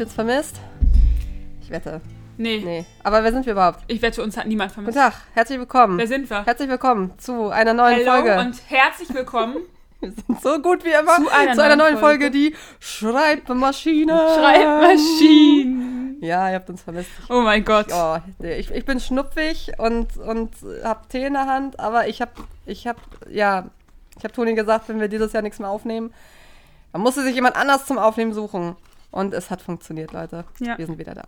Uns vermisst? Ich wette. Nee. Nee. Aber wer sind wir überhaupt? Ich wette, uns hat niemand Guten vermisst. Tag, herzlich willkommen. Wer sind wir? Herzlich willkommen zu einer neuen Hello Folge. und herzlich willkommen. wir sind so gut wie immer Zu einer neuen neuen Folge, Folge. die Schreibmaschine. Schreibmaschinen. Ja, ihr habt uns vermisst. Oh mein Gott. Oh, nee, ich, ich bin schnupfig und, und hab Tee in der Hand, aber ich hab, ich hab, ja, ich hab Toni gesagt, wenn wir dieses Jahr nichts mehr aufnehmen, dann musste sich jemand anders zum Aufnehmen suchen. Und es hat funktioniert, Leute. Ja. Wir sind wieder da.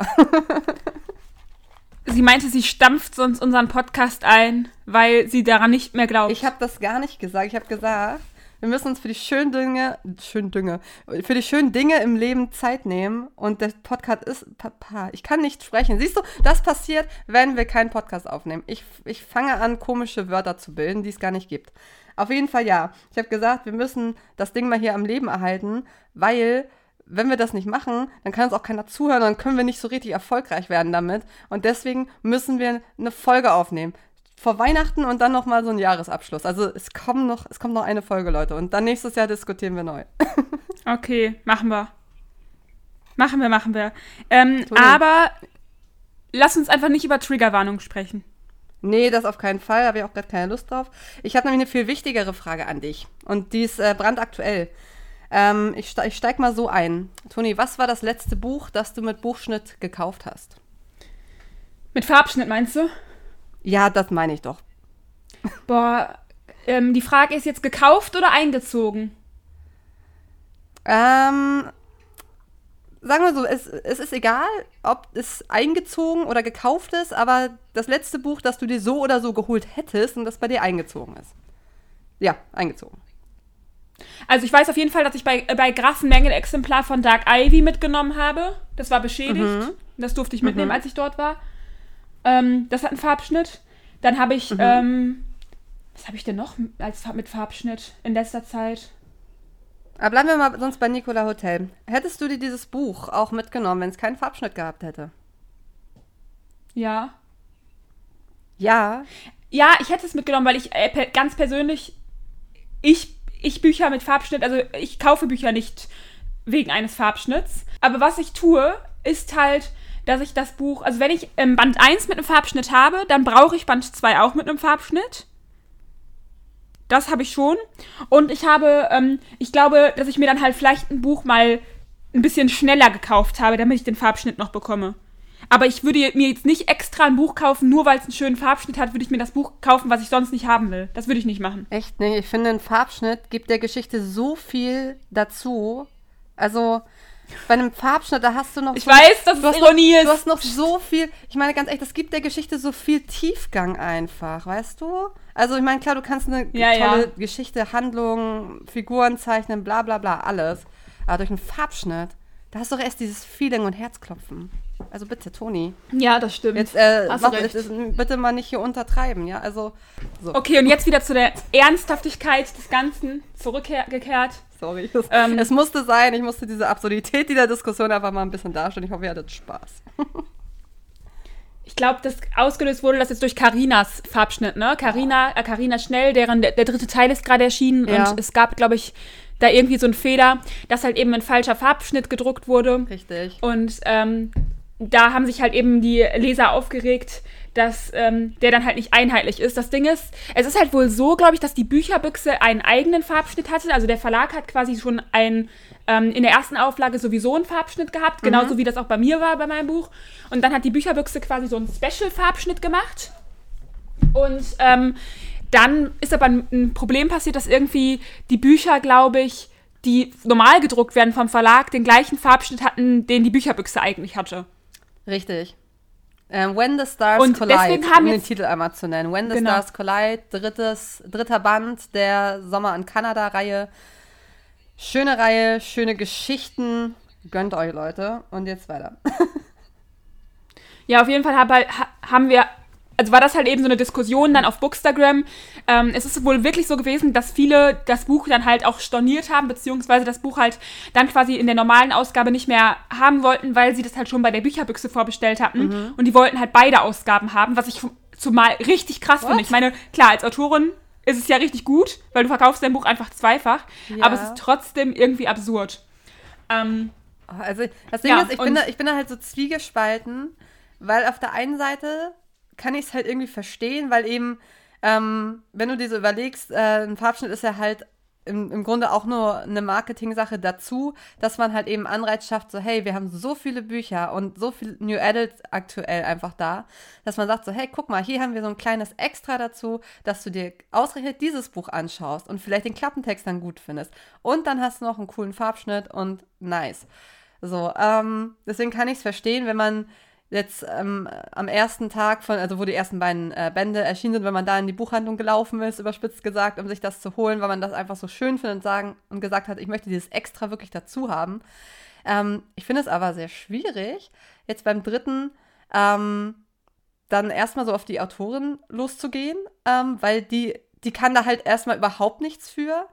Sie meinte, sie stampft sonst unseren Podcast ein, weil sie daran nicht mehr glaubt. Ich habe das gar nicht gesagt. Ich habe gesagt, wir müssen uns für die schönen Dinge, schönen Dinge, für die schönen Dinge im Leben Zeit nehmen. Und der Podcast ist, Papa, ich kann nicht sprechen. Siehst du, das passiert, wenn wir keinen Podcast aufnehmen. Ich, ich fange an, komische Wörter zu bilden, die es gar nicht gibt. Auf jeden Fall ja. Ich habe gesagt, wir müssen das Ding mal hier am Leben erhalten, weil wenn wir das nicht machen, dann kann uns auch keiner zuhören, dann können wir nicht so richtig erfolgreich werden damit. Und deswegen müssen wir eine Folge aufnehmen. Vor Weihnachten und dann nochmal so ein Jahresabschluss. Also es kommt noch, es kommt noch eine Folge, Leute. Und dann nächstes Jahr diskutieren wir neu. Okay, machen wir. Machen wir, machen wir. Ähm, aber lass uns einfach nicht über Triggerwarnung sprechen. Nee, das auf keinen Fall. Habe ich auch gerade keine Lust drauf. Ich habe nämlich eine viel wichtigere Frage an dich. Und die ist äh, brandaktuell. Ähm, ich, ich steig mal so ein. Toni, was war das letzte Buch, das du mit Buchschnitt gekauft hast? Mit Farbschnitt meinst du? Ja, das meine ich doch. Boah, ähm, die Frage ist jetzt gekauft oder eingezogen? Ähm, sagen wir so, es, es ist egal, ob es eingezogen oder gekauft ist, aber das letzte Buch, das du dir so oder so geholt hättest und das bei dir eingezogen ist. Ja, eingezogen. Also ich weiß auf jeden Fall, dass ich bei, äh, bei Graf ein Mängelexemplar von Dark Ivy mitgenommen habe. Das war beschädigt. Das durfte ich mitnehmen, als ich dort war. Ähm, das hat einen Farbschnitt. Dann habe ich, ähm, was habe ich denn noch als mit Farbschnitt in letzter Zeit? Aber bleiben wir mal sonst bei Nicola Hotel. Hättest du dir dieses Buch auch mitgenommen, wenn es keinen Farbschnitt gehabt hätte? Ja. Ja. Ja, ich hätte es mitgenommen, weil ich äh, ganz persönlich, ich, ich Bücher mit Farbschnitt, also ich kaufe Bücher nicht wegen eines Farbschnitts. Aber was ich tue, ist halt, dass ich das Buch, also wenn ich ähm, Band 1 mit einem Farbschnitt habe, dann brauche ich Band 2 auch mit einem Farbschnitt. Das habe ich schon. Und ich habe, ähm, ich glaube, dass ich mir dann halt vielleicht ein Buch mal ein bisschen schneller gekauft habe, damit ich den Farbschnitt noch bekomme. Aber ich würde mir jetzt nicht extra ein Buch kaufen, nur weil es einen schönen Farbschnitt hat, würde ich mir das Buch kaufen, was ich sonst nicht haben will. Das würde ich nicht machen. Echt nicht. Ich finde, ein Farbschnitt gibt der Geschichte so viel dazu. Also, bei einem Farbschnitt, da hast du noch Ich so weiß, dass du es Ironie noch, ist. Du hast noch so viel, ich meine ganz ehrlich, das gibt der Geschichte so viel Tiefgang einfach, weißt du? Also ich meine, klar, du kannst eine Ja, tolle ja. Geschichte, Handlung, Figuren zeichnen, bla bla bla, alles. Aber durch einen Farbschnitt, da hast du doch erst dieses Feeling und Herzklopfen. Also bitte, Toni. Ja, das stimmt. Jetzt äh, mach, es- bitte mal nicht hier untertreiben, ja? Also, so, Okay, und jetzt wieder zu der Ernsthaftigkeit des Ganzen zurückgekehrt. sorry. Es, Ähm, es musste sein, ich musste diese Absurdität dieser Diskussion einfach mal ein bisschen darstellen. Ich hoffe, ihr hattet Spaß. Ich glaube, das ausgelöst wurde das jetzt durch Karinas Farbschnitt, ne? Carina, äh, Carina Schnell, deren der, der dritte Teil ist gerade erschienen Ja. und es gab, glaube ich, da irgendwie so einen Fehler, dass halt eben ein falscher Farbschnitt gedruckt wurde. Richtig. Und ähm, da haben sich halt eben die Leser aufgeregt, dass ähm, der dann halt nicht einheitlich ist. Das Ding ist, es ist halt wohl so, glaube ich, dass die Bücherbüchse einen eigenen Farbschnitt hatte. Also der Verlag hat quasi schon ein, ähm, in der ersten Auflage sowieso einen Farbschnitt gehabt, genauso wie das auch bei mir war bei meinem Buch. Und dann hat die Bücherbüchse quasi so einen Special-Farbschnitt gemacht. Und ähm, dann ist aber ein Problem passiert, dass irgendwie die Bücher, glaube ich, die normal gedruckt werden vom Verlag, den gleichen Farbschnitt hatten, den die Bücherbüchse eigentlich hatte. Richtig. Ähm, When the Stars Und Collide, um den Titel einmal zu nennen. When the Genau. Stars Collide, drittes, dritter Band der Sommer in Kanada-Reihe. Schöne Reihe, schöne Geschichten. Gönnt euch, Leute. Und jetzt weiter. Ja, auf jeden Fall hab, ha, haben wir, also war das halt eben so eine Diskussion dann auf Bookstagram. Ähm, es ist wohl wirklich so gewesen, dass viele das Buch dann halt auch storniert haben, beziehungsweise das Buch halt dann quasi in der normalen Ausgabe nicht mehr haben wollten, weil sie das halt schon bei der Bücherbüchse vorbestellt hatten. Und die wollten halt beide Ausgaben haben, was ich zumal richtig krass finde. What? Ich meine, klar, als Autorin ist es ja richtig gut, weil du verkaufst dein Buch einfach zweifach, Ja. aber es ist trotzdem irgendwie absurd. Ähm, Also das Ding Ja, ist, ich bin, da, ich bin da halt so zwiegespalten, weil auf der einen Seite kann ich es halt irgendwie verstehen, weil eben, ähm, wenn du dir so überlegst, äh, ein Farbschnitt ist ja halt im, im Grunde auch nur eine Marketing-Sache dazu, dass man halt eben Anreiz schafft, so hey, wir haben so viele Bücher und so viel New Adults aktuell einfach da, dass man sagt so, hey, guck mal, hier haben wir so ein kleines Extra dazu, dass du dir ausgerechnet dieses Buch anschaust und vielleicht den Klappentext dann gut findest. Und dann hast du noch einen coolen Farbschnitt und nice. So, ähm, deswegen kann ich es verstehen, wenn man jetzt ähm, am ersten Tag von, also wo die ersten beiden äh, Bände erschienen sind, wenn man da in die Buchhandlung gelaufen ist, überspitzt gesagt, um sich das zu holen, weil man das einfach so schön findet und sagen und gesagt hat, ich möchte dieses extra wirklich dazu haben. Ähm, ich finde es aber sehr schwierig, jetzt beim dritten ähm, dann erstmal so auf die Autorin loszugehen, ähm, weil die, die kann da halt erstmal überhaupt nichts für.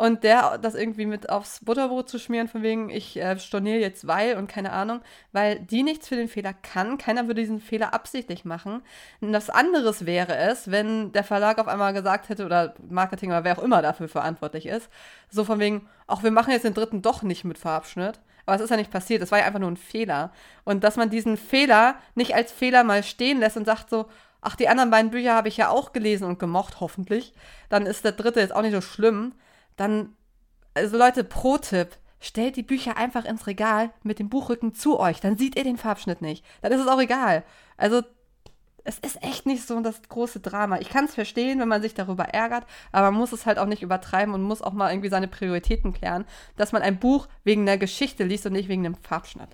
Und der das irgendwie mit aufs Butterbrot zu schmieren, von wegen, ich äh, storniere jetzt weil und keine Ahnung, weil die nichts für den Fehler kann. Keiner würde diesen Fehler absichtlich machen. Und was anderes wäre es, wenn der Verlag auf einmal gesagt hätte, oder Marketing oder wer auch immer dafür verantwortlich ist, so von wegen, auch wir machen jetzt den dritten doch nicht mit Farbschnitt. Aber es ist ja nicht passiert, es war ja einfach nur ein Fehler. Und dass man diesen Fehler nicht als Fehler mal stehen lässt und sagt so, ach, die anderen beiden Bücher habe ich ja auch gelesen und gemocht, hoffentlich, dann ist der dritte jetzt auch nicht so schlimm. Dann, also Leute, Pro-Tipp, stellt die Bücher einfach ins Regal mit dem Buchrücken zu euch. Dann seht ihr den Farbschnitt nicht. Dann ist es auch egal. Also, es ist echt nicht so das große Drama. Ich kann es verstehen, wenn man sich darüber ärgert, aber man muss es halt auch nicht übertreiben und muss auch mal irgendwie seine Prioritäten klären, dass man ein Buch wegen der Geschichte liest und nicht wegen dem Farbschnitt.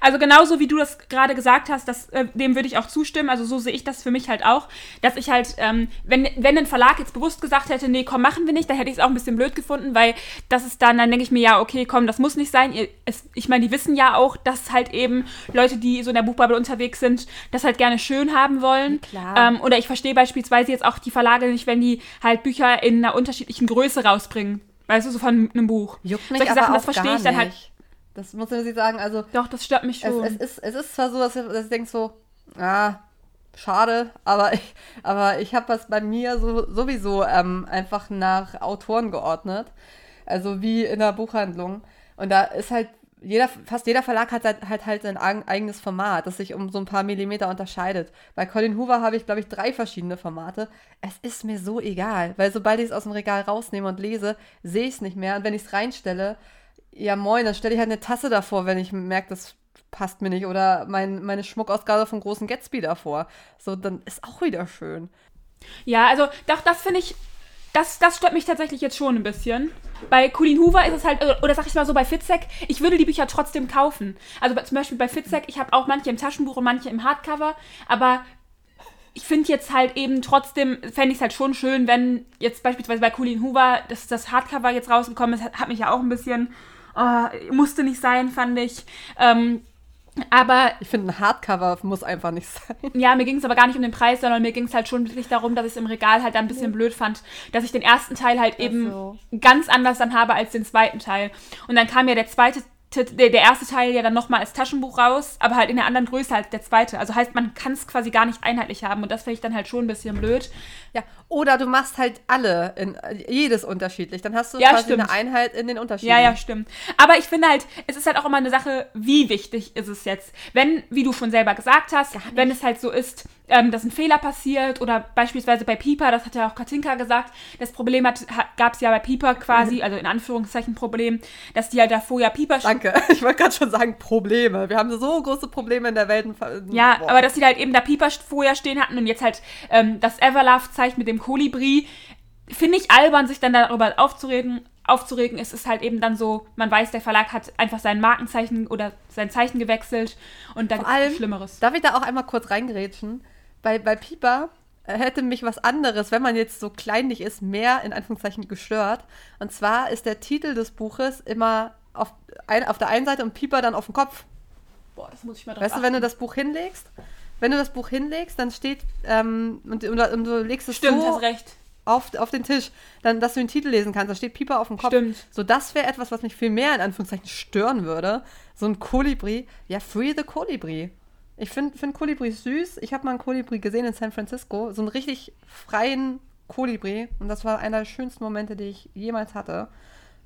Also genauso wie du das gerade gesagt hast, das, äh, dem würde ich auch zustimmen. Also so sehe ich das für mich halt auch, dass ich halt, ähm, wenn, wenn ein Verlag jetzt bewusst gesagt hätte, nee, komm, machen wir nicht, dann hätte ich es auch ein bisschen blöd gefunden, weil das ist dann, dann denke ich mir, ja, okay, komm, das muss nicht sein. Ihr, es, ich meine, die wissen ja auch, dass halt eben Leute, die so in der Buchbubble unterwegs sind, das halt gerne schön haben wollen. Klar. Ähm, oder ich verstehe beispielsweise jetzt auch die Verlage nicht, wenn die halt Bücher in einer unterschiedlichen Größe rausbringen. Weißt du, so von einem Buch. Juckt mich Solche aber Sachen, das verstehe ich dann halt. Das muss ich sagen, also Doch, das stört mich es, schon. es, ist, es ist zwar so, dass ich, dass ich denke so, ah, schade, aber ich, aber ich habe das bei mir so, sowieso ähm, einfach nach Autoren geordnet. Also wie in der Buchhandlung. Und da ist halt, jeder, fast jeder Verlag hat halt halt, halt sein eigen- eigenes Format, das sich um so ein paar Millimeter unterscheidet. Bei Colin Hoover habe ich, glaube ich, drei verschiedene Formate. Es ist mir so egal, weil sobald ich es aus dem Regal rausnehme und lese, sehe ich es nicht mehr. Und wenn ich es reinstelle, ja moin, dann stelle ich halt eine Tasse davor, wenn ich merke, das passt mir nicht. Oder mein, meine Schmuckausgabe vom großen Gatsby davor. So, dann ist auch wieder schön. Ja, also doch, das finde ich, das, das stört mich tatsächlich jetzt schon ein bisschen. Bei Colleen Hoover ist es halt, oder- oder sag ich mal so, bei Fitzek, ich würde die Bücher trotzdem kaufen. Also zum Beispiel bei Fitzek, ich habe auch manche im Taschenbuch und manche im Hardcover, aber ich finde jetzt halt eben trotzdem, fände ich es halt schon schön, wenn jetzt beispielsweise bei Colleen Hoover das, das Hardcover jetzt rausgekommen ist, hat, hat mich ja auch ein bisschen, oh, musste nicht sein, fand ich. Ähm, aber Ich finde, ein Hardcover muss einfach nicht sein. ja, mir ging es aber gar nicht um den Preis, sondern mir ging es halt schon wirklich darum, dass ich es im Regal halt dann ein bisschen blöd fand, dass ich den ersten Teil halt eben so. ganz anders dann habe als den zweiten Teil. Und dann kam ja der zweite, der, der erste Teil ja dann nochmal als Taschenbuch raus, aber halt in der anderen Größe als der zweite. Also heißt, man kann es quasi gar nicht einheitlich haben und das finde ich dann halt schon ein bisschen blöd. Ja, oder du machst halt alle, in, jedes unterschiedlich. Dann hast du Ja, quasi stimmt. eine Einheit in den Unterschieden. Ja, ja, stimmt. Aber ich finde halt, es ist halt auch immer eine Sache, wie wichtig ist es jetzt. Wenn, wie du schon selber gesagt hast, wenn es halt so ist, ähm, dass ein Fehler passiert oder beispielsweise bei Pieper, das hat ja auch Katinka gesagt, das Problem hat, hat, gab es ja bei Pieper quasi, also in Anführungszeichen Problem, dass die halt davor ja Pieper Danke. Ich wollte gerade schon sagen, Probleme. Wir haben so große Probleme in der Welt. Ja, Boah. aber dass da halt eben da Pieper vorher stehen hatten und jetzt halt ähm, das Everlove-Zeichen mit dem Kolibri, finde ich albern, sich dann darüber aufzureden. Aufzuregen, es ist halt eben dann so, man weiß, der Verlag hat einfach sein Markenzeichen oder sein Zeichen gewechselt und da gibt es Schlimmeres. Darf ich da auch einmal kurz reingerätschen? Bei, bei Pieper äh, hätte mich was anderes, wenn man jetzt so kleinlich ist, mehr in Anführungszeichen gestört. Und zwar ist der Titel des Buches immer auf, ein, auf der einen Seite und Pieper dann auf dem Kopf. Boah, das muss ich mal drauf Weißt du, wenn du das Buch hinlegst, wenn du das Buch hinlegst, dann steht, ähm, und, und, und du legst es Stimmt, so auf, auf den Tisch, dann, dass du den Titel lesen kannst. Da steht Pieper auf dem Kopf. Stimmt. So, das wäre etwas, was mich viel mehr in Anführungszeichen stören würde. So ein Kolibri. Ja, Free the Kolibri. Ich finde find Kolibri süß. Ich habe mal einen Kolibri gesehen in San Francisco. So einen richtig freien Kolibri. Und das war einer der schönsten Momente, die ich jemals hatte.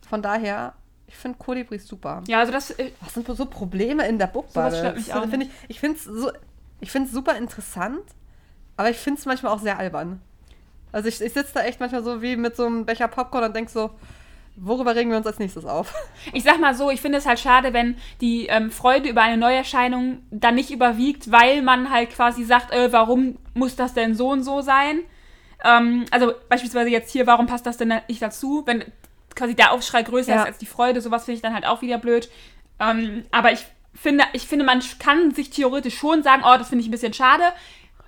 Von daher, Ich finde Kolibris super. Ja, also das. Äh, Was sind so Probleme in der Bookbubble? Mich auch Find ich ich finde es so, ich find's super interessant, aber ich finde es manchmal auch sehr albern. Also ich, ich sitze da echt manchmal so wie mit so einem Becher Popcorn und denke so, worüber regen wir uns als nächstes auf? ich sag mal so, ich finde es halt schade, wenn die ähm, Freude über eine Neuerscheinung dann nicht überwiegt, weil man halt quasi sagt, äh, warum muss das denn so und so sein? Ähm, also beispielsweise jetzt hier, warum passt das denn nicht dazu? Wenn quasi der Aufschrei größer Ja. ist als die Freude, sowas finde ich dann halt auch wieder blöd. Ähm, aber ich finde, ich finde, man kann sich theoretisch schon sagen, oh, das finde ich ein bisschen schade.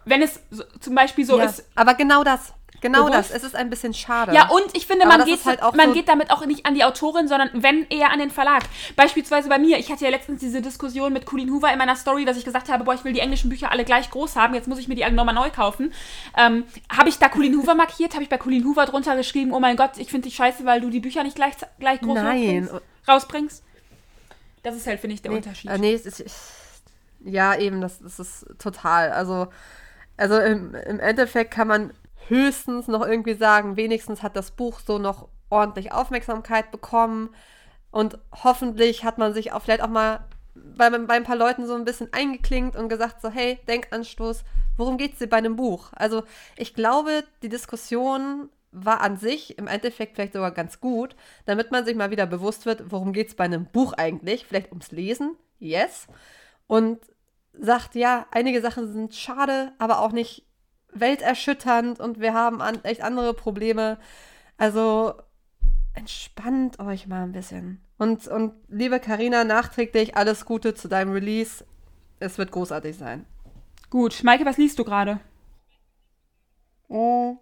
Wenn es so, zum Beispiel so ja, ist, aber genau das. Genau Bewusst? das. Es ist ein bisschen schade. Ja, und ich finde, man, geht, halt auch man so- geht damit auch nicht an die Autorin, sondern wenn eher an den Verlag. Beispielsweise bei mir. Ich hatte ja letztens diese Diskussion mit Colleen Hoover in meiner Story, dass ich gesagt habe, boah, ich will die englischen Bücher alle gleich groß haben, jetzt muss ich mir die alle nochmal neu kaufen. Ähm, habe ich da Colleen Hoover markiert? Habe ich bei Colleen Hoover drunter geschrieben, oh mein Gott, ich finde dich scheiße, weil du die Bücher nicht gleich, gleich groß Nein. rausbringst? rausbringst? Das ist halt, finde ich, der nee, Unterschied. Äh, nee, es ist, ja, eben, das, das ist total. Also, also im, im Endeffekt kann man höchstens noch irgendwie sagen, wenigstens hat das Buch so noch ordentlich Aufmerksamkeit bekommen und hoffentlich hat man sich auch vielleicht auch mal bei, bei ein paar Leuten so ein bisschen eingeklinkt und gesagt so, hey, Denkanstoß, worum geht es dir bei einem Buch? Also ich glaube, die Diskussion war an sich im Endeffekt vielleicht sogar ganz gut, damit man sich mal wieder bewusst wird, worum geht es bei einem Buch eigentlich? Vielleicht ums Lesen, yes. Und sagt, ja, einige Sachen sind schade, aber auch nicht welterschütternd und wir haben an, echt andere Probleme. Also entspannt euch mal ein bisschen. Und, und liebe Karina, nachträglich alles Gute zu deinem Release. Es wird großartig sein. Gut, Maike, was liest du gerade? Oh.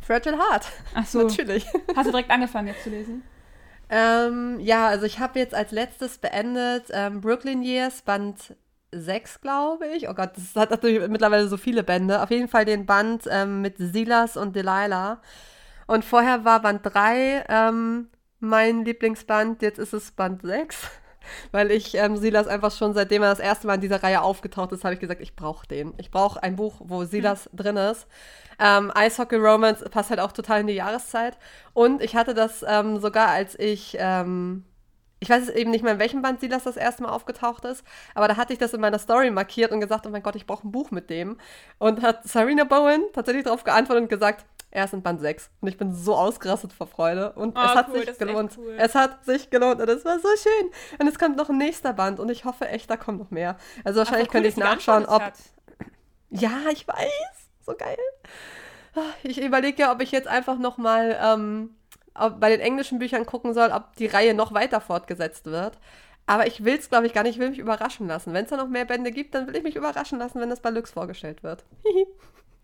Fragile Heart. Ach so, Natürlich. hast du direkt angefangen jetzt zu lesen? Ähm, ja, also ich habe jetzt als letztes beendet ähm, Brooklyn Years, Band 6, glaube ich. Oh Gott, das hat natürlich mittlerweile so viele Bände. Auf jeden Fall den Band ähm, mit Silas und Delilah. Und vorher war Band 3 ähm, mein Lieblingsband, jetzt ist es Band 6. Weil ich ähm, Silas einfach schon, seitdem er das erste Mal in dieser Reihe aufgetaucht ist, habe ich gesagt, ich brauche den. Ich brauche ein Buch, wo Silas drin ist. Ähm, Eishockey Romance passt halt auch total in die Jahreszeit. Und ich hatte das ähm, sogar, als ich, ähm, ich weiß jetzt eben nicht mehr, in welchem Band Silas das erste Mal aufgetaucht ist, aber da hatte ich das in meiner Story markiert und gesagt, oh mein Gott, ich brauche ein Buch mit dem. Und hat Sarina Bowen tatsächlich darauf geantwortet und gesagt, er ist in Band 6. Und ich bin so ausgerastet vor Freude. Und Oh, es hat cool, sich gelohnt. cool. Es hat sich gelohnt und es war so schön. Und es kommt noch ein nächster Band und ich hoffe echt, da kommt noch mehr. Also wahrscheinlich Ach, voll könnte cool, ich nachschauen, ob. hat. Ja, ich weiß. So geil. Ich überlege ja, ob ich jetzt einfach noch mal ähm, ob bei den englischen Büchern gucken soll, ob die Reihe noch weiter fortgesetzt wird. Aber ich will es, glaube ich, gar nicht. Ich will mich überraschen lassen. Wenn es da noch mehr Bände gibt, dann will ich mich überraschen lassen, wenn das bei Lux vorgestellt wird.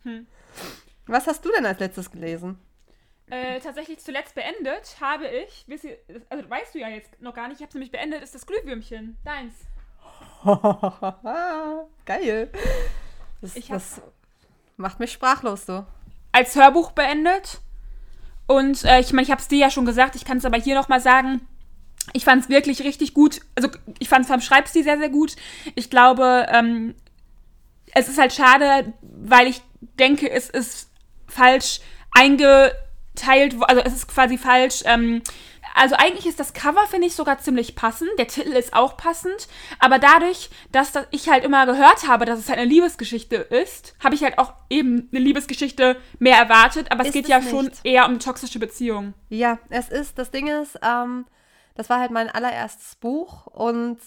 Hm. Was hast du denn als letztes gelesen? Äh, tatsächlich zuletzt beendet habe ich, ihr- also weißt du ja jetzt noch gar nicht, ich habe es nämlich beendet, ist das Glühwürmchen, deins. Geil. Das, hab- das macht mich sprachlos, so. Als Hörbuch beendet. Und äh, ich meine, ich habe es dir ja schon gesagt, ich kann es aber hier nochmal sagen. Ich fand es wirklich richtig gut. Also ich fand es vom Schreibstil sehr, sehr gut. Ich glaube, ähm, es ist halt schade, weil ich denke, es ist falsch eingeteilt, also es ist quasi falsch. Ähm, also eigentlich ist das Cover, finde ich, sogar ziemlich passend. Der Titel ist auch passend. Aber dadurch, dass das ich halt immer gehört habe, dass es halt eine Liebesgeschichte ist, habe ich halt auch eben eine Liebesgeschichte mehr erwartet. Aber es Ist geht es ja nicht. schon eher um toxische Beziehungen. Ja, es ist, das Ding ist, ähm, das war halt mein allererstes Buch und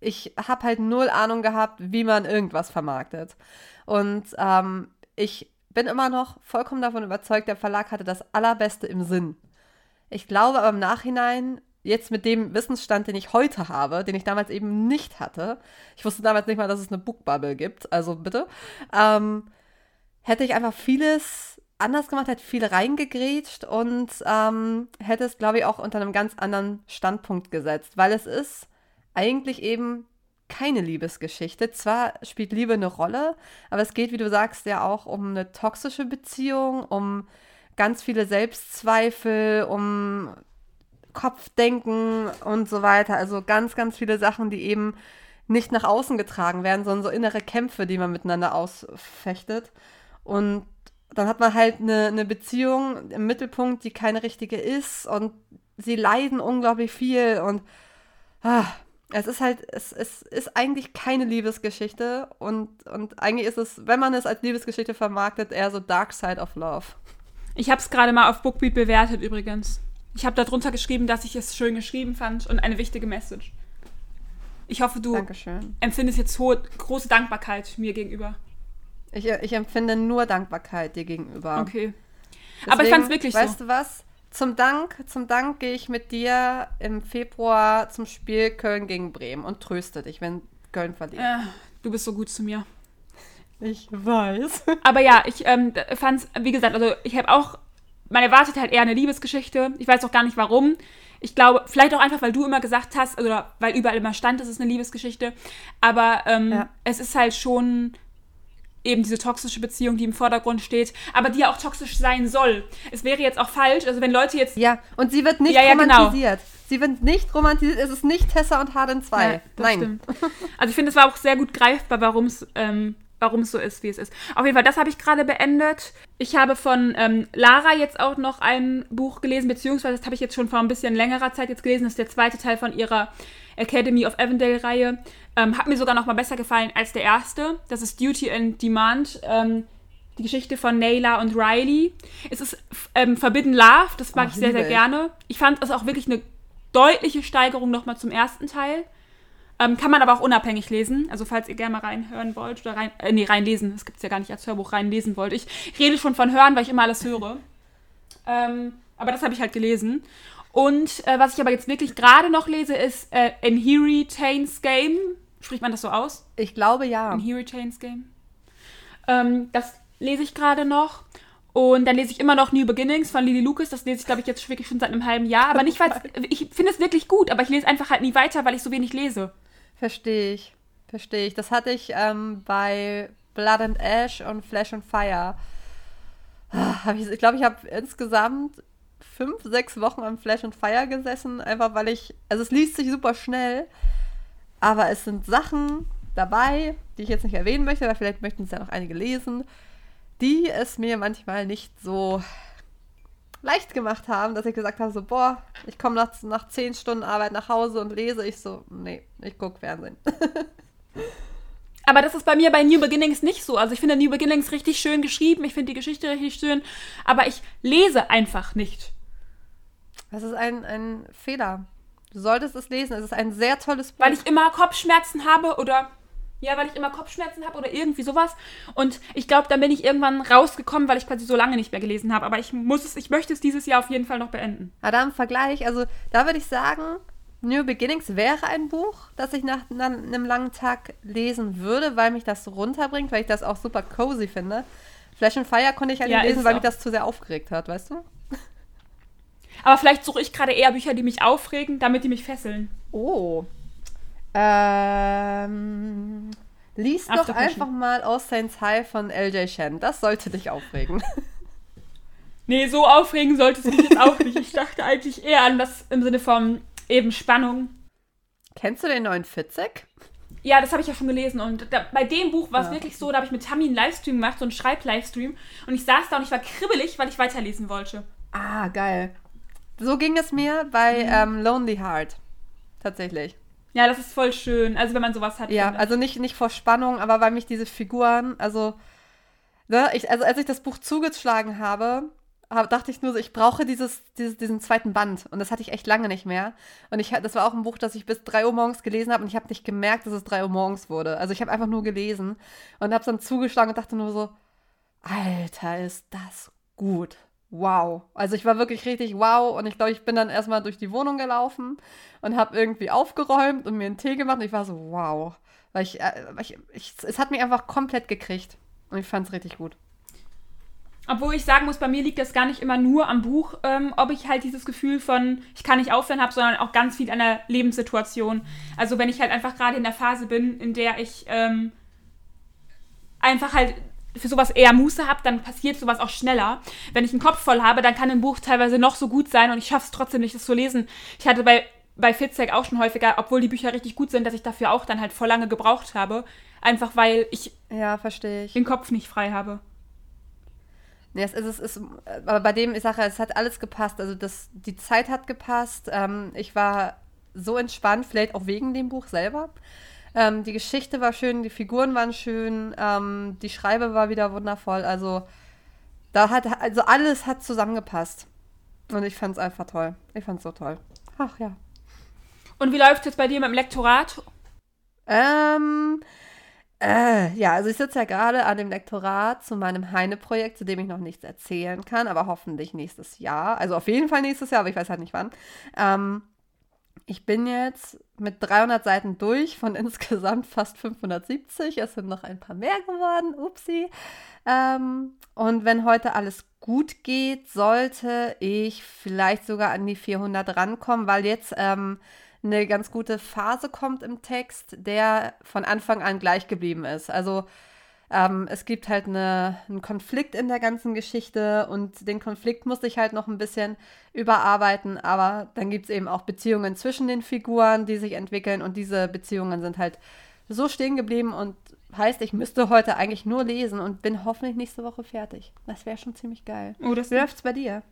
ich habe halt null Ahnung gehabt, wie man irgendwas vermarktet. Und ähm, ich bin immer noch vollkommen davon überzeugt, der Verlag hatte das Allerbeste im Sinn. Ich glaube aber im Nachhinein, jetzt mit dem Wissensstand, den ich heute habe, den ich damals eben nicht hatte, ich wusste damals nicht mal, dass es eine Bookbubble gibt, also bitte, ähm, hätte ich einfach vieles anders gemacht, hätte viel reingegrätscht und ähm, hätte es, glaube ich, auch unter einem ganz anderen Standpunkt gesetzt, weil es ist eigentlich eben keine Liebesgeschichte. Zwar spielt Liebe eine Rolle, aber es geht, wie du sagst, ja auch um eine toxische Beziehung, um ganz viele Selbstzweifel, um Kopfdenken und so weiter. Also ganz, ganz viele Sachen, die eben nicht nach außen getragen werden, sondern so innere Kämpfe, die man miteinander ausfechtet. Und dann hat man halt eine, eine Beziehung im Mittelpunkt, die keine richtige ist und sie leiden unglaublich viel und ah, es ist halt, es, es ist eigentlich keine Liebesgeschichte und, und eigentlich ist es, wenn man es als Liebesgeschichte vermarktet, eher so Dark Side of Love. Ich habe es gerade mal auf Bookbeat bewertet übrigens. Ich habe darunter geschrieben, dass ich es schön geschrieben fand und eine wichtige Message. Ich hoffe, du Dankeschön. empfindest jetzt hohe, große Dankbarkeit mir gegenüber. Ich, ich empfinde nur Dankbarkeit dir gegenüber. Okay. Aber ich fand es wirklich weißt so. du was? Zum Dank, zum Dank gehe ich mit dir im Februar zum Spiel Köln gegen Bremen und tröste dich, wenn Köln verliert. Äh, du bist so gut zu mir. Ich weiß. Aber ja, ich ähm, fand es, wie gesagt, also ich habe auch, man erwartet halt eher eine Liebesgeschichte. Ich weiß auch gar nicht warum. Ich glaube, vielleicht auch einfach, weil du immer gesagt hast, oder weil überall immer stand, es ist eine Liebesgeschichte. Aber ähm, Ja. es ist halt schon eben diese toxische Beziehung, die im Vordergrund steht, aber die ja auch toxisch sein soll. Es wäre jetzt auch falsch, also wenn Leute jetzt Ja, und sie wird nicht Ja, ja, genau. romantisiert. Sie wird nicht romantisiert. Es ist nicht Tessa und Harden 2. Ja, Nein. Stimmt. Also ich finde, es war auch sehr gut greifbar, warum es ähm, warum es so ist, wie es ist. Auf jeden Fall, das habe ich gerade beendet. Ich habe von ähm, Lara jetzt auch noch ein Buch gelesen, beziehungsweise das habe ich jetzt schon vor ein bisschen längerer Zeit jetzt gelesen. Das ist der zweite Teil von ihrer Academy of Avondale-Reihe. Ähm, hat mir sogar noch mal besser gefallen als der erste. Das ist Duty and Demand. Ähm, die Geschichte von Nayla und Riley. Es ist ähm, Forbidden Love, das mag Oh, ich sehr, sehr gerne. Ich fand es auch wirklich eine deutliche Steigerung nochmal zum ersten Teil. Ähm, kann man aber auch unabhängig lesen. Also falls ihr gerne mal reinhören wollt oder rein, äh, nee, reinlesen, das gibt es ja gar nicht als Hörbuch, reinlesen wollt. Ich rede schon von hören, weil ich immer alles höre. Ähm, aber das habe ich halt gelesen. Und äh, was ich aber jetzt wirklich gerade noch lese, ist äh, Inheritain's Game. Spricht man das so aus? Ich glaube ja. Inheritain's Game. Ähm, das lese ich gerade noch. Und dann lese ich immer noch New Beginnings von Lily Lucas. Das lese ich, glaube ich, jetzt wirklich schon seit einem halben Jahr. Aber nicht, weil ich finde es wirklich gut, aber ich lese einfach halt nie weiter, weil ich so wenig lese. Verstehe ich. Verstehe ich. Das hatte ich ähm, bei Blood and Ash und Flash and Fire. Ah, ich glaube, ich habe insgesamt fünf, sechs Wochen am Flash and Fire gesessen, einfach weil ich, also es liest sich super schnell, aber es sind Sachen dabei, die ich jetzt nicht erwähnen möchte, aber vielleicht möchten es ja noch einige lesen, die es mir manchmal nicht so leicht gemacht haben, dass ich gesagt habe, so, boah, ich komme nach, nach zehn Stunden Arbeit nach Hause und lese. Ich so, nee, ich gucke Fernsehen. Aber das ist bei mir bei New Beginnings nicht so. Also ich finde New Beginnings richtig schön geschrieben. Ich finde die Geschichte richtig schön. Aber ich lese einfach nicht. Das ist ein, ein Fehler. Du solltest es lesen. Es ist ein sehr tolles Buch. Weil ich immer Kopfschmerzen habe oder. Ja, weil ich immer Kopfschmerzen habe oder irgendwie sowas. Und ich glaube, dann bin ich irgendwann rausgekommen, weil ich quasi so lange nicht mehr gelesen habe. Aber ich muss es, ich möchte es dieses Jahr auf jeden Fall noch beenden. Aber da im Vergleich, also da würde ich sagen, New Beginnings wäre ein Buch, das ich nach, nach einem langen Tag lesen würde, weil mich das runterbringt, weil ich das auch super cozy finde. Flash and Fire konnte ich halt Ja, nicht lesen, es weil mich auch. das zu sehr aufgeregt hat, weißt du? Aber vielleicht suche ich gerade eher Bücher, die mich aufregen, damit die mich fesseln. Oh. Ähm, lies doch einfach mal All Saints High von L.J. Shen. Das sollte dich aufregen. Nee, so aufregen sollte es mich jetzt auch nicht. Ich dachte eigentlich eher an das im Sinne von eben Spannung. Kennst du den neuen Fitzek? Ja, das habe ich ja schon gelesen. Und da, bei dem Buch war es Ja. wirklich so, da habe ich mit Tammy einen Livestream gemacht, so einen Schreib-Livestream. Und ich saß da und ich war kribbelig, weil ich weiterlesen wollte. Ah, geil. So ging es mir bei ähm, Lonely Heart. Tatsächlich. Ja, das ist voll schön. Also wenn man sowas hat. Ja, also nicht, nicht vor Spannung, aber weil mich diese Figuren, also, ne, ich, also als ich das Buch zugeschlagen habe, hab, dachte ich nur so, ich brauche dieses, dieses, diesen zweiten Band. Und das hatte ich echt lange nicht mehr. Und ich, das war auch ein Buch, das ich bis 3 Uhr morgens gelesen habe und ich habe nicht gemerkt, dass es 3 Uhr morgens wurde. Also ich habe einfach nur gelesen und habe es dann zugeschlagen und dachte nur so, Alter, ist das gut. Wow. Also ich war wirklich richtig wow und ich glaube, ich bin dann erstmal durch die Wohnung gelaufen und habe irgendwie aufgeräumt und mir einen Tee gemacht und ich war so wow. Weil ich, äh, weil ich, ich es hat mich einfach komplett gekriegt und ich fand es richtig gut. Obwohl ich sagen muss, bei mir liegt das gar nicht immer nur am Buch, ähm, ob ich halt dieses Gefühl von, ich kann nicht aufhören habe, sondern auch ganz viel an der Lebenssituation. Also wenn ich halt einfach gerade in der Phase bin, in der ich ähm, einfach halt für sowas eher Muße habe, dann passiert sowas auch schneller. Wenn ich einen Kopf voll habe, dann kann ein Buch teilweise noch so gut sein und ich schaffe es trotzdem nicht, das zu lesen. Ich hatte bei, bei Fitzek auch schon häufiger, obwohl die Bücher richtig gut sind, dass ich dafür auch dann halt voll lange gebraucht habe. Einfach weil ich Ja, ich. den Kopf nicht frei habe. Nee, es ist, es ist, aber bei dem, ich sage, es hat alles gepasst. Also das, die Zeit hat gepasst. Ähm, ich war so entspannt, vielleicht auch wegen dem Buch selber. Ähm, die Geschichte war schön, die Figuren waren schön, ähm, die Schreibe war wieder wundervoll. Also da hat, also alles hat zusammengepasst. Und ich fand es einfach toll. Ich fand es so toll. Ach ja. Und wie läuft es jetzt bei dir mit dem Lektorat? Ähm, äh, ja, also ich sitze ja gerade an dem Lektorat zu meinem Heine-Projekt, zu dem ich noch nichts erzählen kann, aber hoffentlich nächstes Jahr. Also auf jeden Fall nächstes Jahr, aber ich weiß halt nicht wann. Ähm, ich bin jetzt mit 300 Seiten durch von insgesamt fast 570. Es sind noch ein paar mehr geworden. Upsi. Ähm, und wenn heute alles gut geht, sollte ich vielleicht sogar an die 400 rankommen, weil jetzt ähm, eine ganz gute Phase kommt im Text, der von Anfang an gleich geblieben ist. Also ähm, es gibt halt eine, einen Konflikt in der ganzen Geschichte und den Konflikt musste ich halt noch ein bisschen überarbeiten, aber dann gibt es eben auch Beziehungen zwischen den Figuren, die sich entwickeln und diese Beziehungen sind halt so stehen geblieben und heißt, ich müsste heute eigentlich nur lesen und bin hoffentlich nächste Woche fertig. Das wäre schon ziemlich geil. Oh, das Wie läuft's bei dir?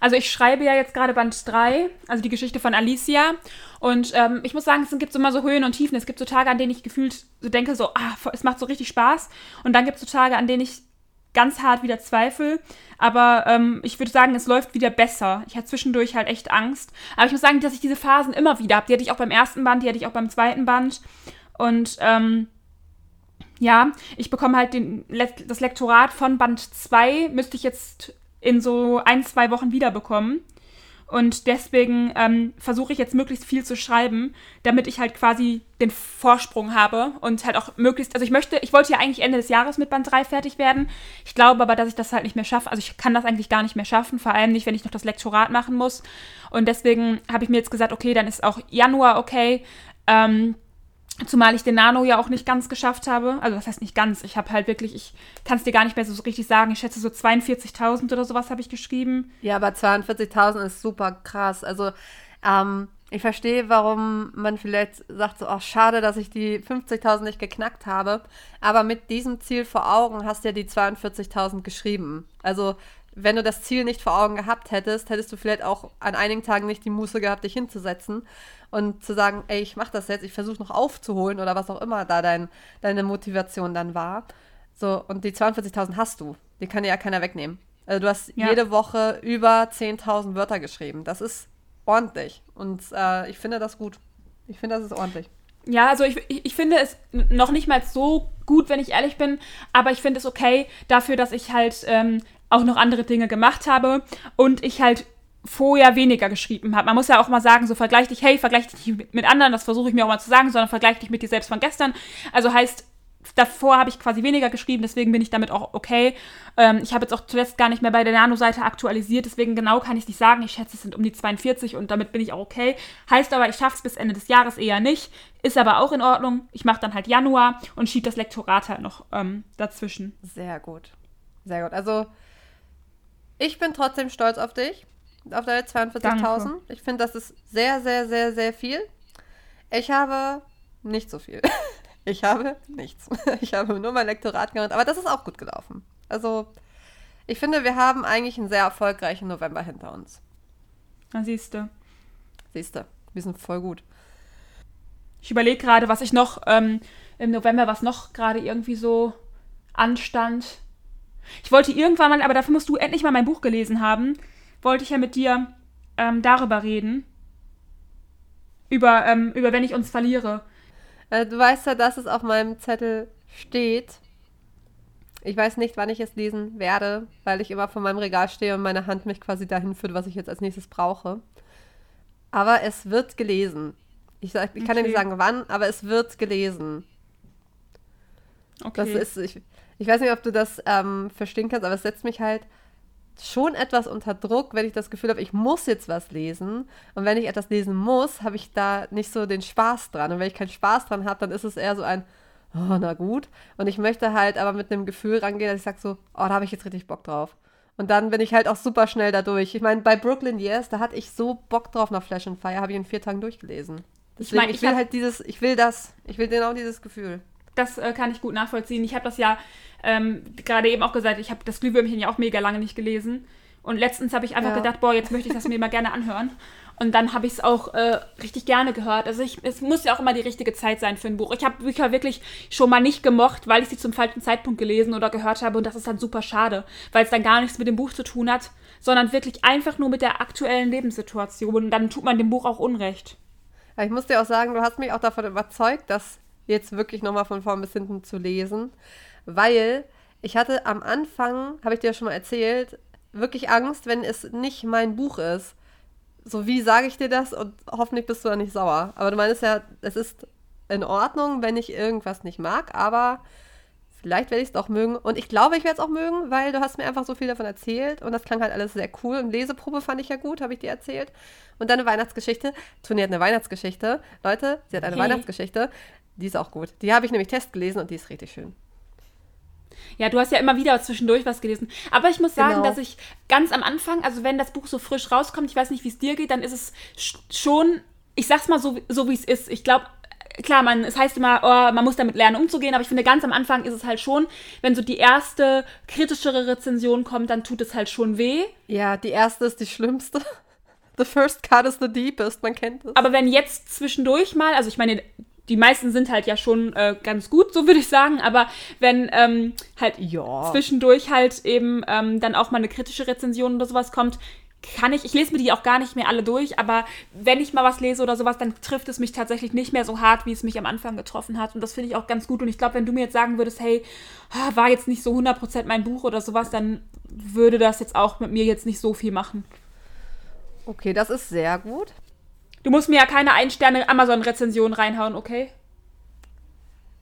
Also ich schreibe ja jetzt gerade Band 3, also die Geschichte von Alicia. Und ähm, ich muss sagen, es gibt so immer so Höhen und Tiefen. Es gibt so Tage, an denen ich gefühlt so denke, so, ah, es macht so richtig Spaß. Und dann gibt es so Tage, an denen ich ganz hart wieder zweifle. Aber ähm, ich würde sagen, es läuft wieder besser. Ich hatte zwischendurch halt echt Angst. Aber ich muss sagen, dass ich diese Phasen immer wieder habe. Die hatte ich auch beim ersten Band, die hatte ich auch beim zweiten Band. Und ähm, ja, ich bekomme halt den, das Lektorat von Band 2, müsste ich jetzt in so ein, zwei Wochen wiederbekommen. Und deswegen ähm, versuche ich jetzt möglichst viel zu schreiben, damit ich halt quasi den Vorsprung habe und halt auch möglichst, also ich möchte, ich wollte ja eigentlich Ende des Jahres mit Band 3 fertig werden. Ich glaube aber, dass ich das halt nicht mehr schaffe. Also ich kann das eigentlich gar nicht mehr schaffen, vor allem nicht, wenn ich noch das Lektorat machen muss. Und deswegen habe ich mir jetzt gesagt, okay, dann ist auch Januar okay. Ähm, Zumal ich den Nano ja auch nicht ganz geschafft habe. Also das heißt nicht ganz. Ich habe halt wirklich, ich kann es dir gar nicht mehr so richtig sagen. Ich schätze so 42.000 oder sowas habe ich geschrieben. Ja, aber 42.000 ist super krass. Also ähm, ich verstehe, warum man vielleicht sagt so, ach schade, dass ich die 50.000 nicht geknackt habe. Aber mit diesem Ziel vor Augen hast du ja die 42.000 geschrieben. Also wenn du das Ziel nicht vor Augen gehabt hättest, hättest du vielleicht auch an einigen Tagen nicht die Muße gehabt, dich hinzusetzen und zu sagen, ey, ich mach das jetzt, ich versuche noch aufzuholen oder was auch immer da dein, deine Motivation dann war. So, und die 42.000 hast du. Die kann dir ja keiner wegnehmen. Also du hast ja. jede Woche über 10.000 Wörter geschrieben. Das ist ordentlich. Und äh, ich finde das gut. Ich finde, das ist ordentlich. Ja, also ich, ich, ich finde es noch nicht mal so gut, wenn ich ehrlich bin, aber ich finde es okay dafür, dass ich halt ähm, auch noch andere Dinge gemacht habe und ich halt vorher weniger geschrieben habe. Man muss ja auch mal sagen, so vergleich dich, hey, vergleich dich nicht mit anderen, das versuche ich mir auch mal zu sagen, sondern vergleich dich mit dir selbst von gestern. Also heißt, davor habe ich quasi weniger geschrieben, deswegen bin ich damit auch okay. Ähm, ich habe jetzt auch zuletzt gar nicht mehr bei der Nano-Seite aktualisiert, deswegen genau kann ich es nicht sagen. Ich schätze, es sind um die 42 und damit bin ich auch okay. Heißt aber, ich schaffe es bis Ende des Jahres eher nicht. Ist aber auch in Ordnung. Ich mache dann halt Januar und schiebe das Lektorat halt noch ähm, dazwischen. Sehr gut. Sehr gut. Also, ich bin trotzdem stolz auf dich auf deine 42.000. Ich finde, das ist sehr, sehr, sehr, sehr viel. Ich habe nicht so viel. Ich habe nichts. Ich habe nur mein Lektorat gemacht, aber das ist auch gut gelaufen. Also, ich finde, wir haben eigentlich einen sehr erfolgreichen November hinter uns. Na, siehst du. Siehst du, wir sind voll gut. Ich überlege gerade, was ich noch ähm, im November, was noch gerade irgendwie so anstand. Ich wollte irgendwann mal, aber dafür musst du endlich mal mein Buch gelesen haben wollte ich ja mit dir ähm, darüber reden. Über, ähm, über wenn ich uns verliere. Äh, du weißt ja, dass es auf meinem Zettel steht. Ich weiß nicht, wann ich es lesen werde, weil ich immer vor meinem Regal stehe und meine Hand mich quasi dahin führt, was ich jetzt als nächstes brauche. Aber es wird gelesen. Ich, sag, ich kann okay. ja nicht sagen, wann, aber es wird gelesen. Okay. Das ist, ich, ich weiß nicht, ob du das ähm, verstehen kannst, aber es setzt mich halt schon etwas unter Druck, wenn ich das Gefühl habe, ich muss jetzt was lesen. Und wenn ich etwas lesen muss, habe ich da nicht so den Spaß dran. Und wenn ich keinen Spaß dran habe, dann ist es eher so ein, oh, na gut. Und ich möchte halt aber mit einem Gefühl rangehen, dass ich sage so, oh, da habe ich jetzt richtig Bock drauf. Und dann bin ich halt auch super schnell da durch. Ich meine, bei Brooklyn Yes, da hatte ich so Bock drauf nach Flash and Fire, habe ich in vier Tagen durchgelesen. Deswegen, ich, mein, ich, ich will halt dieses, ich will das, ich will genau dieses Gefühl. Das äh, kann ich gut nachvollziehen. Ich habe das ja ähm, gerade eben auch gesagt, ich habe das Glühwürmchen ja auch mega lange nicht gelesen. Und letztens habe ich einfach Ja. gedacht, boah, jetzt möchte ich das mir mal gerne anhören. Und dann habe ich es auch äh, richtig gerne gehört. Also ich, es muss ja auch immer die richtige Zeit sein für ein Buch. Ich habe Bücher wirklich schon mal nicht gemocht, weil ich sie zum falschen Zeitpunkt gelesen oder gehört habe. Und das ist dann super schade, weil es dann gar nichts mit dem Buch zu tun hat, sondern wirklich einfach nur mit der aktuellen Lebenssituation. Und dann tut man dem Buch auch Unrecht. Ich muss dir auch sagen, du hast mich auch davon überzeugt, das jetzt wirklich nochmal von vorn bis hinten zu lesen, weil ich hatte am Anfang, habe ich dir ja schon mal erzählt, wirklich Angst, wenn es nicht mein Buch ist. So, wie sage ich dir das? Und hoffentlich bist du da nicht sauer. Aber du meinst ja, es ist in Ordnung, wenn ich irgendwas nicht mag, aber vielleicht werde ich es doch mögen. Und ich glaube, ich werde es auch mögen, weil du hast mir einfach so viel davon erzählt und das klang halt alles sehr cool. Und Leseprobe fand ich ja gut, habe ich dir erzählt. Und dann eine Weihnachtsgeschichte. Toni hat eine Weihnachtsgeschichte. Leute, sie hat eine Okay. Weihnachtsgeschichte. Die ist auch gut. Die habe ich nämlich Test gelesen und die ist richtig schön. Ja, du hast ja immer wieder zwischendurch was gelesen. Aber ich muss sagen, Genau. dass ich ganz am Anfang, also wenn das Buch so frisch rauskommt, ich weiß nicht, wie es dir geht, dann ist es sch- schon, ich sag's mal so, so wie es ist. Ich glaube, klar, man, es heißt immer, oh, man muss damit lernen, umzugehen, aber ich finde, ganz am Anfang ist es halt schon, wenn so die erste kritischere Rezension kommt, dann tut es halt schon weh. Ja, die erste ist die schlimmste. The first cut is the deepest. Man kennt es. Aber wenn jetzt zwischendurch mal, also ich meine, die meisten sind halt ja schon äh, ganz gut, so würde ich sagen, aber wenn ähm, halt Ja. zwischendurch halt eben ähm, dann auch mal eine kritische Rezension oder sowas kommt, kann ich, ich lese mir die auch gar nicht mehr alle durch, aber wenn ich mal was lese oder sowas, dann trifft es mich tatsächlich nicht mehr so hart, wie es mich am Anfang getroffen hat. Und das finde ich auch ganz gut. Und ich glaube, wenn du mir jetzt sagen würdest, hey, war jetzt nicht so 100% mein Buch oder sowas, dann würde das jetzt auch mit mir jetzt nicht so viel machen. Okay, das ist sehr gut. Du musst mir ja keine Ein-Sterne-Amazon-Rezension reinhauen, okay?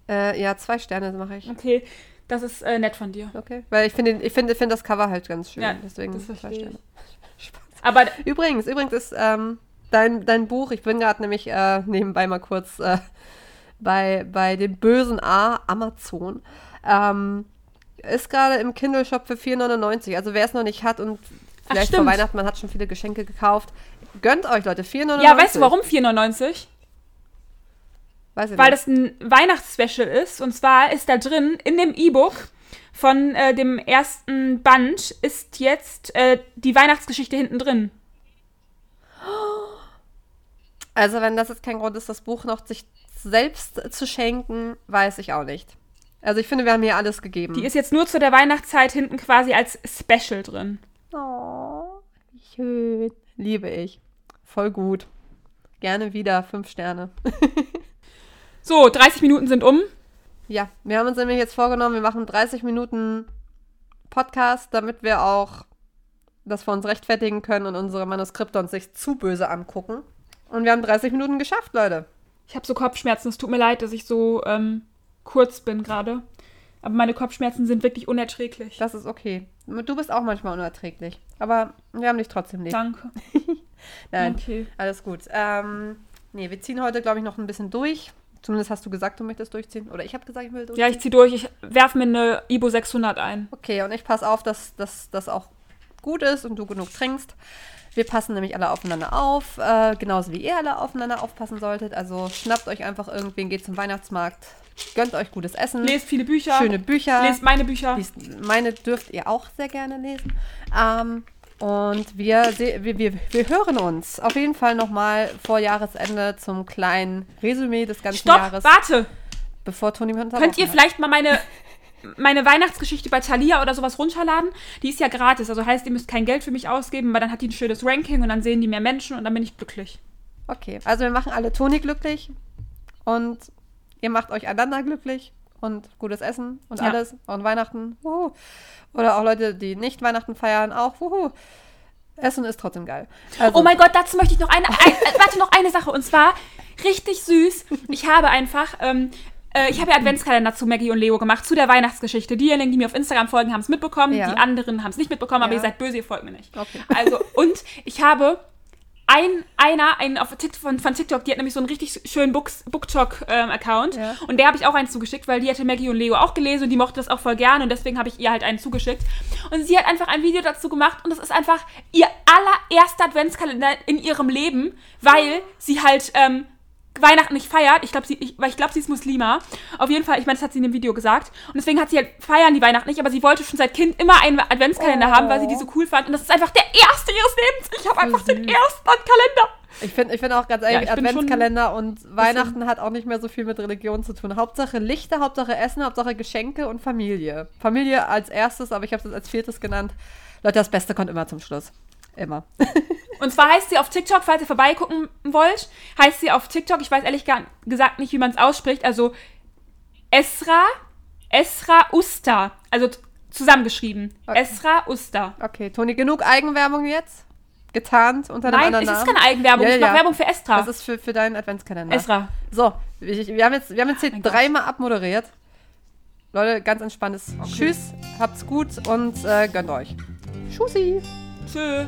Äh, ja, zwei Sterne mache ich. Okay, das ist äh, nett von dir. Okay. Weil ich finde ich finde, finde das Cover halt ganz schön. Ja, Deswegen das zwei Sterne. Aber Übrigens, übrigens ist ähm, dein, dein Buch, ich bin gerade nämlich äh, nebenbei mal kurz äh, bei, bei dem bösen A, Amazon, ähm, ist gerade im Kindle-Shop für 4,99. Also wer es noch nicht hat und vielleicht vor stimmt. Weihnachten, man hat schon viele Geschenke gekauft, gönnt euch, Leute, 4,99. ja, weißt du warum 4,99? Weiß ich Weil nicht. das ein Weihnachtsspecial ist. Und zwar ist da drin, in dem E-Book von äh, dem ersten Band, ist jetzt äh, die Weihnachtsgeschichte hinten drin. Also wenn das jetzt kein Grund ist, das Buch noch sich selbst zu schenken, weiß ich auch nicht. Also ich finde, wir haben hier alles gegeben. Die ist jetzt nur zu der Weihnachtszeit hinten quasi als Special drin. Oh, wie schön. Liebe ich. Voll gut. Gerne wieder. Fünf Sterne. So, 30 Minuten sind um. Ja, wir haben uns nämlich jetzt vorgenommen, wir machen 30 Minuten Podcast, damit wir auch das vor uns rechtfertigen können und unsere Manuskripte uns nicht zu böse angucken. Und wir haben 30 Minuten geschafft, Leute. Ich habe so Kopfschmerzen. Es tut mir leid, dass ich so ähm, kurz bin gerade. Aber meine Kopfschmerzen sind wirklich unerträglich. Das ist okay. Du bist auch manchmal unerträglich. Aber wir haben dich trotzdem lieb. Danke. Nein, Okay. alles gut. Ähm, nee, wir ziehen heute, glaube ich, noch ein bisschen durch. Zumindest hast du gesagt, du möchtest durchziehen. Oder ich habe gesagt, ich will durchziehen. Ja, ich zieh durch. Ich werfe mir eine Ibo 600 ein. Okay, und ich passe auf, dass dass das auch gut ist und du genug trinkst. Wir passen nämlich alle aufeinander auf, äh, genauso wie ihr alle aufeinander aufpassen solltet. Also schnappt euch einfach irgendwen, geht zum Weihnachtsmarkt, gönnt euch gutes Essen, Lest viele Bücher. schöne Bücher. Lest meine Bücher. Liest, meine dürft ihr auch sehr gerne lesen. Ähm, und wir, wir, wir, wir hören uns auf jeden Fall nochmal vor Jahresende zum kleinen Resümee des ganzen Stopp, Jahres, warte. bevor Toni mit uns Könnt ihr vielleicht mal meine, meine Weihnachtsgeschichte bei Thalia oder sowas runterladen? Die ist ja gratis. Also heißt, ihr müsst kein Geld für mich ausgeben, weil dann hat die ein schönes Ranking und dann sehen die mehr Menschen und dann bin ich glücklich. Okay, also wir machen alle Toni glücklich und ihr macht euch einander glücklich und gutes Essen und Ja. alles und Weihnachten. Wuhu. Oder auch Leute, die nicht Weihnachten feiern, auch. Wuhu. Essen ist trotzdem geil. Also, Oh mein Gott, dazu möchte ich noch eine, ein, äh, warte, noch eine Sache. Und zwar, richtig süß, ich habe einfach, ähm, äh, ich habe ja Adventskalender zu Maggie und Leo gemacht, zu der Weihnachtsgeschichte. Diejenigen, die mir auf Instagram folgen, haben es mitbekommen, Ja. die anderen haben es nicht mitbekommen, aber Ja. ihr seid böse, ihr folgt mir nicht. Okay. Also, und ich habe ein, einer, einen auf TikTok, von, von TikTok, die hat nämlich so einen richtig schönen BookTok-Account. Ja. Und der habe ich auch einen zugeschickt, weil die hatte Maggie und Leo auch gelesen und die mochte das auch voll gerne und deswegen habe ich ihr halt einen zugeschickt. Und sie hat einfach ein Video dazu gemacht und das ist einfach ihr allererster Adventskalender in ihrem Leben, weil sie halt ähm, Weihnachten nicht feiert. Ich glaube, sie, ich, weil ich glaube, sie ist Muslima. Auf jeden Fall, ich meine, das hat sie in dem Video gesagt. Und deswegen hat sie halt feiern die Weihnachten nicht, aber sie wollte schon seit Kind immer einen Adventskalender Oh. haben, weil sie die so cool fand. Und das ist einfach der erste ihres Lebens. Ich habe einfach den ersten Kalender. Ich finde ich find auch ganz Ja, ehrlich, ich bin Adventskalender und Weihnachten hat auch nicht mehr so viel mit Religion zu tun. Hauptsache Lichter, Hauptsache Essen, Hauptsache Geschenke und Familie. Familie als erstes, aber ich habe es als viertes genannt. Leute, das Beste kommt immer zum Schluss. Immer. Und zwar heißt sie auf TikTok, falls ihr vorbeigucken wollt, heißt sie auf TikTok, ich weiß ehrlich gesagt nicht, wie man es ausspricht, also Esra, Esra Usta, also zusammengeschrieben. Okay. Esra Usta. Okay, Toni, genug Eigenwerbung jetzt? Getarnt unter einem Nein, anderen es ist keine Eigenwerbung, Ja, ich ja, mache. Werbung für Estra. Das ist für, für deinen Adventskalender. Esra. So, ich, wir, haben jetzt, wir haben jetzt hier Gott. dreimal abmoderiert. Leute, ganz entspanntes Tschüss, habt's gut und äh, gönnt euch. Tschüssi. Tschö.